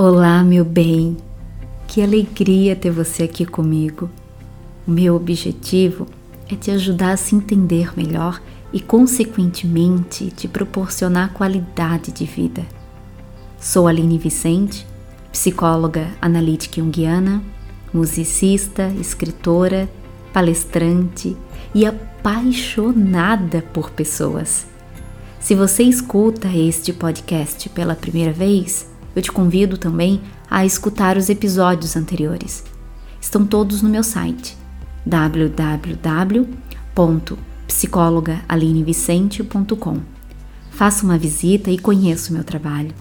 Olá, meu bem. Que alegria ter você aqui comigo. O meu objetivo é te ajudar a se entender melhor e, consequentemente, te proporcionar qualidade de vida. Sou Aline Vicente, psicóloga analítica junguiana, musicista, escritora, palestrante e apaixonada por pessoas. Se você escuta este podcast pela primeira vez, eu te convido também a escutar os episódios anteriores. Estão todos no meu site www.psicologalinevicente.com. Faça uma visita e conheça o meu trabalho.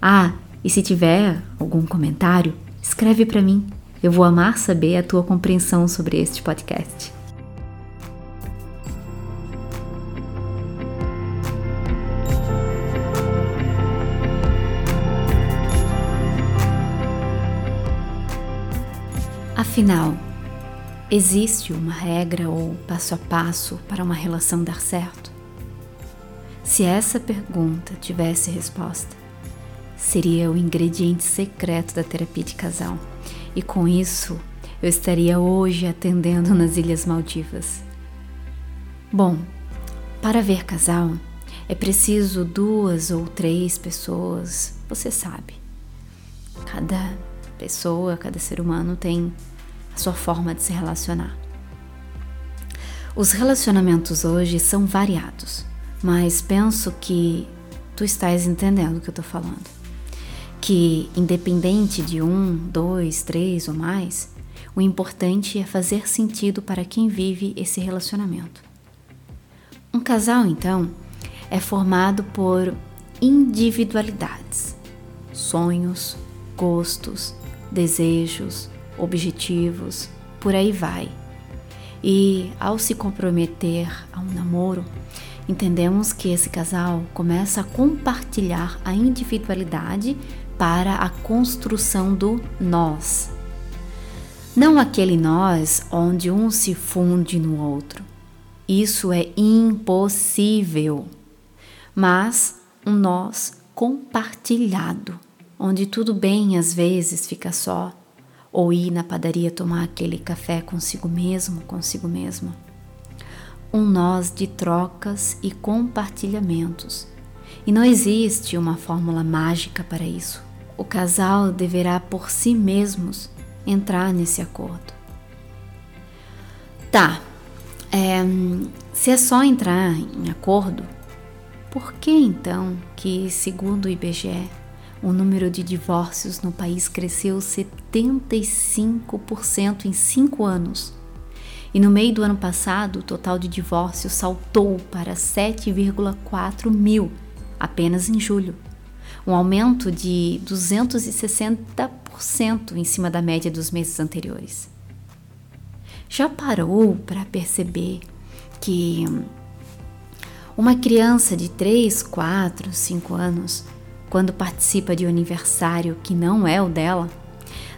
Ah, e se tiver algum comentário, escreve para mim. Eu vou amar saber a tua compreensão sobre este podcast. Afinal, existe uma regra ou passo a passo para uma relação dar certo? Se essa pergunta tivesse resposta, seria o ingrediente secreto da terapia de casal, e com isso eu estaria hoje atendendo nas Ilhas Maldivas. Bom, para ver casal é preciso duas ou três pessoas, você sabe. Cada pessoa, cada ser humano tem sua forma de se relacionar. Os relacionamentos hoje são variados, mas penso que tu estás entendendo o que eu estou falando. Que, independente de um, dois, três ou mais, o importante é fazer sentido para quem vive esse relacionamento. Um casal, então, é formado por individualidades, sonhos, gostos, desejos, objetivos, por aí vai. E ao se comprometer a um namoro, entendemos que esse casal começa a compartilhar a individualidade para a construção do nós. Não aquele nós onde um se funde no outro. Isso é impossível. Mas um nós compartilhado onde tudo bem às vezes fica só, ou ir na padaria tomar aquele café consigo mesmo, consigo mesma. Um nós de trocas e compartilhamentos. E não existe uma fórmula mágica para isso. O casal deverá por si mesmos entrar nesse acordo. Tá, é, se é só entrar em acordo, por que então que, segundo o IBGE, o número de divórcios no país cresceu 75% em cinco anos. E no meio do ano passado, o total de divórcios saltou para 7,4 mil apenas em julho, um aumento de 260% em cima da média dos meses anteriores. Já parou para perceber que uma criança de 3, 4, 5 anos quando participa de um aniversário que não é o dela,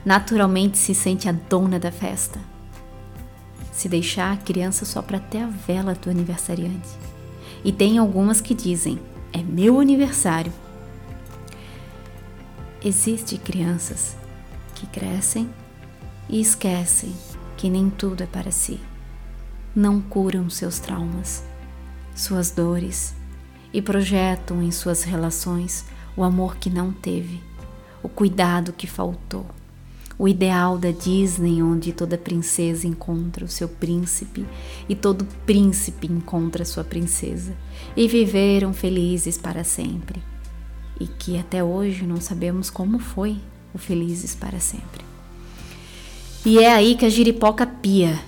naturalmente se sente a dona da festa. Se deixar, a criança sopra até a vela do aniversariante. E tem algumas que dizem: é meu aniversário. Existem crianças que crescem e esquecem que nem tudo é para si. Não curam seus traumas, suas dores e projetam em suas relações o amor que não teve, o cuidado que faltou, o ideal da Disney onde toda princesa encontra o seu príncipe e todo príncipe encontra sua princesa e viveram felizes para sempre. E que até hoje não sabemos como foi o felizes para sempre. E é aí que a giripoca pia.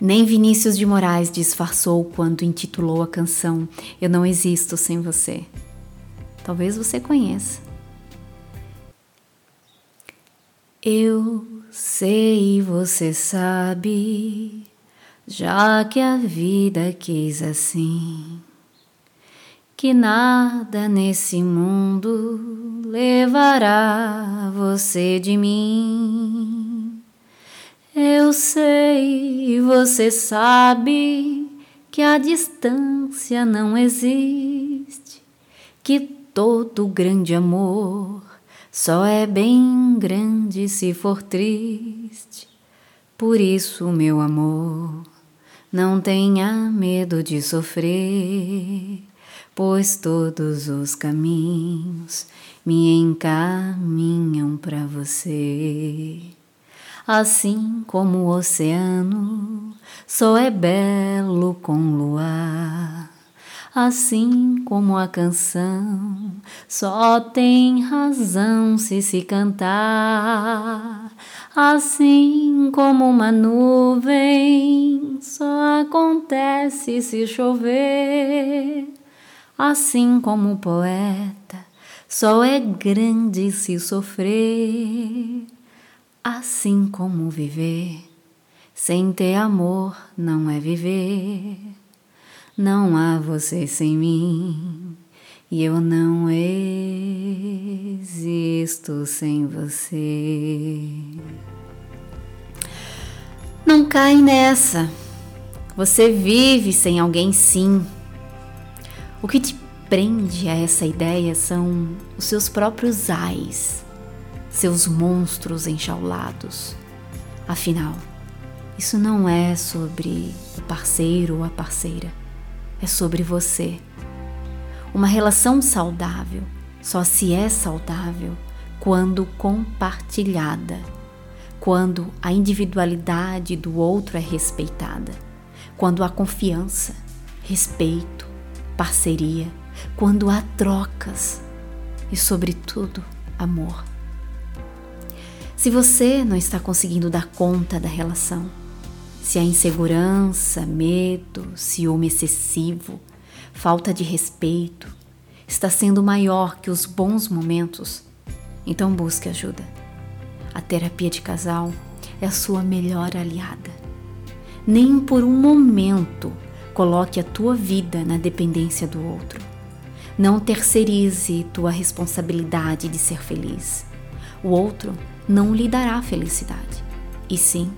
Nem Vinícius de Moraes disfarçou quando intitulou a canção Eu Não Existo Sem Você. Talvez você conheça. Eu sei, você sabe, já que a vida quis assim, que nada nesse mundo levará você de mim. Eu sei, você sabe que a distância não existe, que todo grande amor só é bem grande se for triste. Por isso, meu amor, não tenha medo de sofrer, pois todos os caminhos me encaminham para você. Assim como o oceano só é belo com luar assim como a canção só tem razão se se cantar, assim como uma nuvem só acontece se chover, assim como o poeta só é grande se sofrer, assim como viver sem ter amor não é viver. Não há você sem mim e eu não existo sem você. Não cai nessa. Você vive sem alguém, sim. O que te prende a essa ideia são os seus próprios ais, seus monstros enjaulados. Afinal, isso não é sobre o parceiro ou a parceira é sobre você. Uma relação saudável só se é saudável quando compartilhada, quando a individualidade do outro é respeitada, quando há confiança, respeito, parceria, quando há trocas e, sobretudo, amor. Se você não está conseguindo dar conta da relação, se a insegurança, medo, ciúme excessivo, falta de respeito está sendo maior que os bons momentos, então busque ajuda. A terapia de casal é a sua melhor aliada. Nem por um momento coloque a tua vida na dependência do outro. Não terceirize tua responsabilidade de ser feliz. O outro não lhe dará felicidade, e sim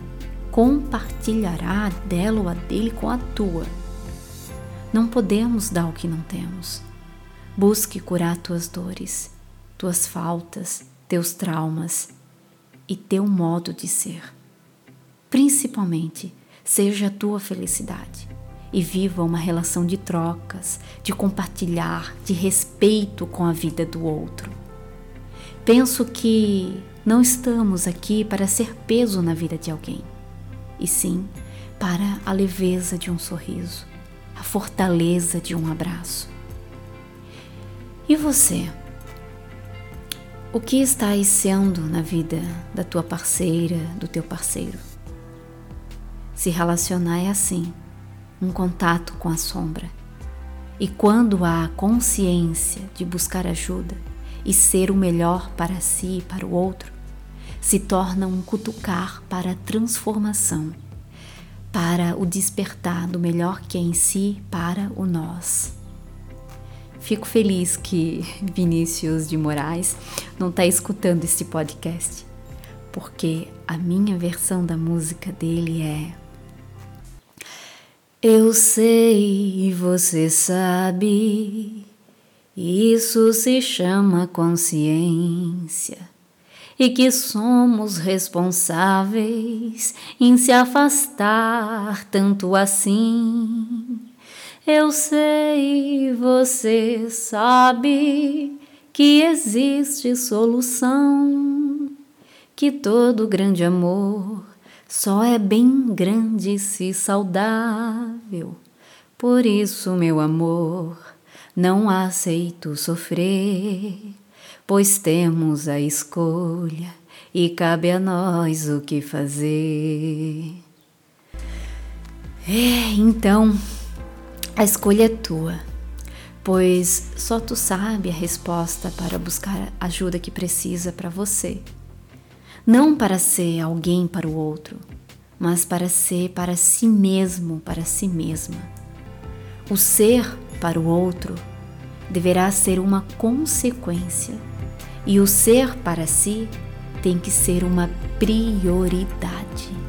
compartilhará dela ou a dele com a tua. Não podemos dar o que não temos. Busque curar tuas dores, tuas faltas, teus traumas e teu modo de ser. Principalmente, seja a tua felicidade e viva uma relação de trocas, de compartilhar, de respeito com a vida do outro. Penso que não estamos aqui para ser peso na vida de alguém e sim para a leveza de um sorriso, a fortaleza de um abraço. E você? O que está sendo na vida da tua parceira, do teu parceiro? Se relacionar é assim, um contato com a sombra. E quando há consciência de buscar ajuda e ser o melhor para si e para o outro, se torna um cutucar para a transformação, para o despertar do melhor que é em si para o nós. Fico feliz que Vinícius de Moraes não está escutando este podcast, porque a minha versão da música dele é Eu sei e você sabe, isso se chama consciência e que somos responsáveis em se afastar tanto assim. Eu sei, você sabe que existe solução, que todo grande amor só é bem grande se saudável. Por isso, meu amor, não aceito sofrer pois temos a escolha e cabe a nós o que fazer. É, então, a escolha é tua, pois só tu sabe a resposta para buscar a ajuda que precisa para você. Não para ser alguém para o outro, mas para ser para si mesmo, para si mesma. O ser para o outro deverá ser uma consequência e o ser para si tem que ser uma prioridade.